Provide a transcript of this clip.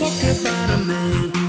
Talk about a man